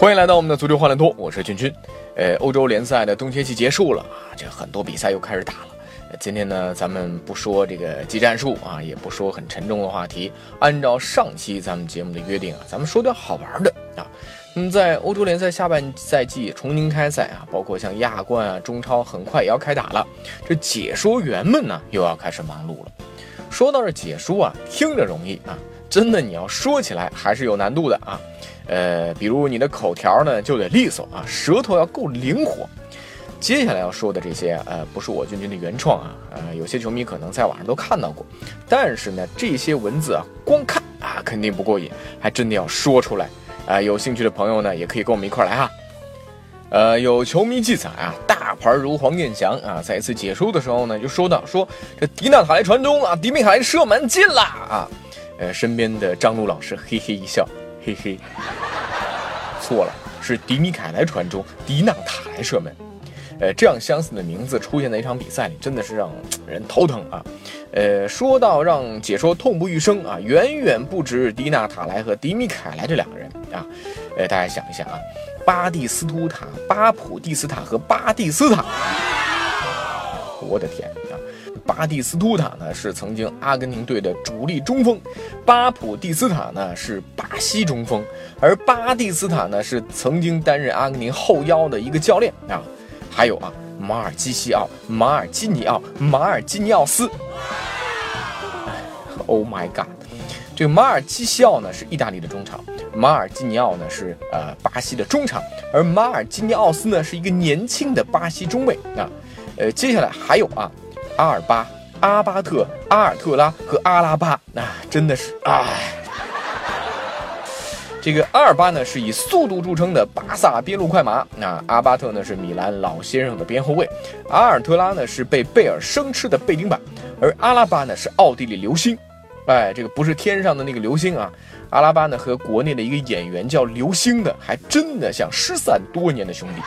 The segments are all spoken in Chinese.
欢迎来到我们的足球欢乐多，我是俊君。呃，欧洲联赛的冬歇期结束了啊，这很多比赛又开始打了。今天呢，咱们不说这个技战术啊，也不说很沉重的话题。按照上期咱们节目的约定啊，咱们说点好玩的啊。那么在欧洲联赛下半赛季重新开赛啊，包括像亚冠啊、中超很快也要开打了，这解说员们呢又要开始忙碌了。说到这解说啊，听着容易啊，真的你要说起来还是有难度的啊。呃，比如你的口条呢就得利索啊，舌头要够灵活。接下来要说的这些，呃，不是我君君的原创啊，呃，有些球迷可能在网上都看到过。但是呢，这些文字啊，光看啊肯定不过瘾，还真的要说出来啊。有兴趣的朋友呢，也可以跟我们一块来哈。呃，有球迷记载啊，大牌如黄健翔啊，在一次解说的时候呢，就说到说这迪纳塔莱传中啊，迪米卡莱射门进了啊。呃，身边的张璐老师嘿嘿一笑。嘿嘿，错了，是迪米凯莱传中，迪纳塔莱射门。呃，这样相似的名字出现在一场比赛里，真的是让人头疼啊。呃，说到让解说痛不欲生啊，远远不止迪纳塔莱和迪米凯莱这两个人啊。呃，大家想一下啊，巴蒂斯图塔、巴普蒂斯塔和巴蒂斯塔，我的天！巴蒂斯图塔呢是曾经阿根廷队的主力中锋，巴普蒂斯塔呢是巴西中锋，而巴蒂斯塔呢是曾经担任阿根廷后腰的一个教练啊。还有啊，马尔基西奥、马尔基尼奥、马尔基尼奥斯。Oh my god！这个马尔基西奥呢是意大利的中场，马尔基尼奥呢是呃巴西的中场，而马尔基尼奥斯呢是一个年轻的巴西中卫啊。呃，接下来还有啊。阿尔巴、阿巴特、阿尔特拉和阿拉巴，那真的是唉。这个阿尔巴呢是以速度著称的巴萨边路快马，那阿巴特呢是米兰老先生的边后卫，阿尔特拉呢是被贝尔生吃的背顶板，而阿拉巴呢是奥地利流星。哎，这个不是天上的那个流星啊，阿拉巴呢和国内的一个演员叫流星的，还真的像失散多年的兄弟。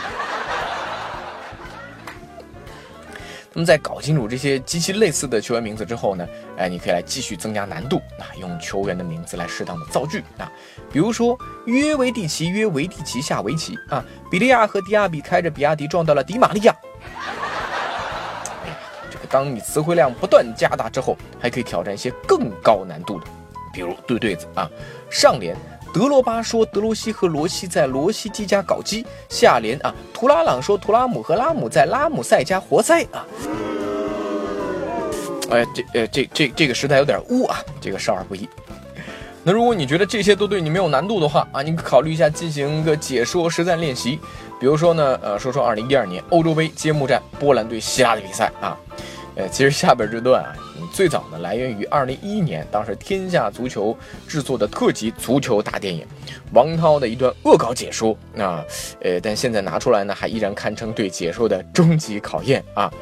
那么在搞清楚这些极其类似的球员名字之后呢，哎，你可以来继续增加难度啊，用球员的名字来适当的造句啊，比如说约维蒂奇约维蒂奇下围棋啊，比利亚和迪亚比开着比亚迪撞到了迪玛利亚。这个当你词汇量不断加大之后，还可以挑战一些更高难度的，比如对对子啊，上联。德罗巴说：“德罗西和罗西在罗西基家搞基。”下联啊，图拉朗说：“图拉姆和拉姆在拉姆塞家活塞啊。”哎，这呃，这这这个时代有点污啊，这个少儿不宜。那如果你觉得这些都对你没有难度的话啊，你考虑一下进行个解说实战练习。比如说呢，呃，说说2012年欧洲杯揭幕战波兰对希腊的比赛啊。呃，其实下边这段啊。最早呢，来源于二零一一年，当时天下足球制作的特级足球大电影，王涛的一段恶搞解说那，呃，但现在拿出来呢，还依然堪称对解说的终极考验啊。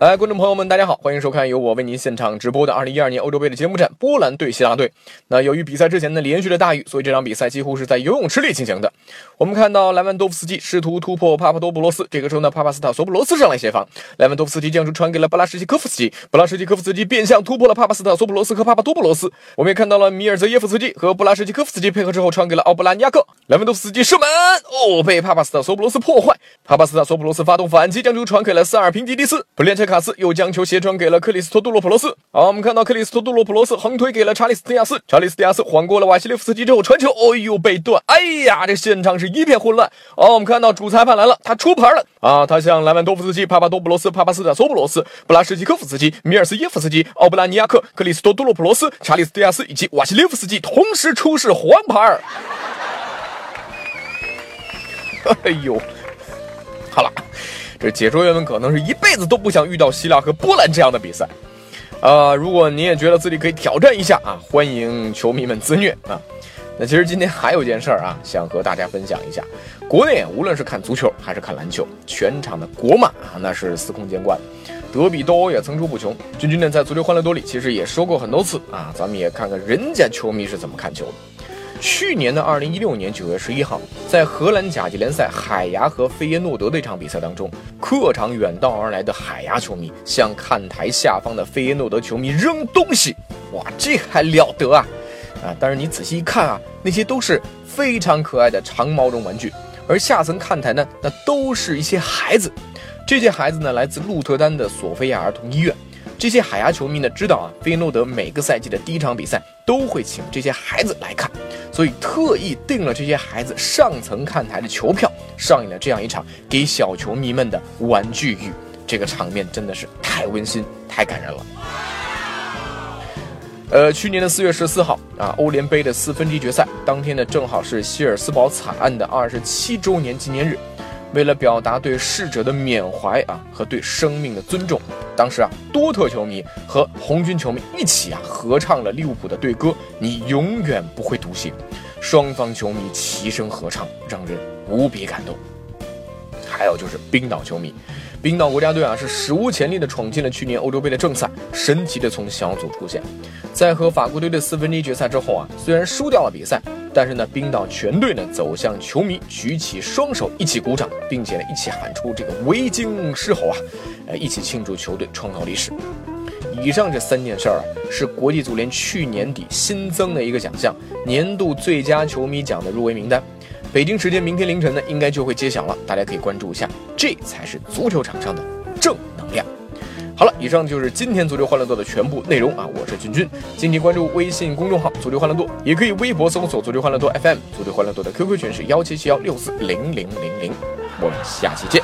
来，观众朋友们，大家好，欢迎收看由我为您现场直播的二零一二年欧洲杯的揭幕战，波兰对希腊队。那由于比赛之前呢连续的大雨，所以这场比赛几乎是在游泳池里进行的。我们看到莱万多夫斯基试图突破帕帕多布罗斯，这个时候呢，帕帕斯塔索普罗斯上来协防，莱万多夫斯基将球传给了布拉什基科夫斯基，布拉什基科夫斯基变相突破了帕帕斯塔索普罗斯和帕帕多布罗斯。我们也看到了米尔泽耶夫斯基和布拉什基科夫斯基配合之后传给了奥布拉尼亚克，莱万多夫斯基射门哦，被帕帕斯塔索普罗斯破坏，帕帕斯塔索普罗斯发动反击，将球传给了塞尔平吉迪斯，普列卡斯又将球。斜传给了克里斯托杜洛普罗斯。好，我们看到克里斯托杜洛普罗斯横推给了查理斯蒂亚斯。查理斯蒂亚斯缓过了瓦西列夫斯基之后传球，哎呦被断！哎呀，这现场是一片混乱。好，我们看到主裁判来了，他出牌了啊！他向莱万多夫斯基、帕帕多布罗斯、帕帕斯塔索布罗斯、布拉什基科夫斯基、米尔斯耶夫斯基、奥布拉尼亚克、克里斯托杜洛普罗斯、查理斯蒂亚斯以及瓦西列夫斯基同时出示黄牌。哎呦，好了。这解说员们可能是一辈子都不想遇到希腊和波兰这样的比赛。呃，如果你也觉得自己可以挑战一下啊，欢迎球迷们自虐啊。那其实今天还有件事儿啊，想和大家分享一下。国内无论是看足球还是看篮球，全场的国骂啊，那是司空见惯，德比斗殴也层出不穷。君君呢在足球欢乐多里其实也说过很多次啊，咱们也看看人家球迷是怎么看球的。去年的二零一六年九月十一号，在荷兰甲级联赛海牙和费耶诺德的一场比赛当中，客场远道而来的海牙球迷向看台下方的费耶诺德球迷扔东西，哇，这还了得啊！啊！但是你仔细一看啊，那些都是非常可爱的长毛绒玩具，而下层看台呢，那都是一些孩子。这些孩子呢，来自鹿特丹的索菲亚儿童医院。这些海牙球迷呢，知道啊，费诺德每个赛季的第一场比赛都会请这些孩子来看，所以特意订了这些孩子上层看台的球票，上演了这样一场给小球迷们的玩具雨。这个场面真的是太温馨、太感人了。呃，去年的四月十四号啊，欧联杯的四分之一决赛当天呢，正好是希尔斯堡惨案的二十七周年纪念日。为了表达对逝者的缅怀啊和对生命的尊重，当时啊，多特球迷和红军球迷一起啊合唱了利物浦的队歌《你永远不会独行》，双方球迷齐声合唱，让人无比感动。还有就是冰岛球迷。冰岛国家队啊，是史无前例的闯进了去年欧洲杯的正赛，神奇的从小组出线。在和法国队的四分之一决赛之后啊，虽然输掉了比赛，但是呢，冰岛全队呢走向球迷，举起双手一起鼓掌，并且呢一起喊出这个维京狮吼啊，呃，一起庆祝球队创造历史。以上这三件事儿啊，是国际足联去年底新增的一个奖项——年度最佳球迷奖的入围名单。北京时间明天凌晨呢，应该就会揭晓了，大家可以关注一下，这才是足球场上的正。好了，以上就是今天足球欢乐多的全部内容啊！我是君君，敬请关注微信公众号足球欢乐多，也可以微博搜索足球欢乐多 FM，足球欢乐多的 QQ 群是幺七七幺六四零零零零，我们下期见。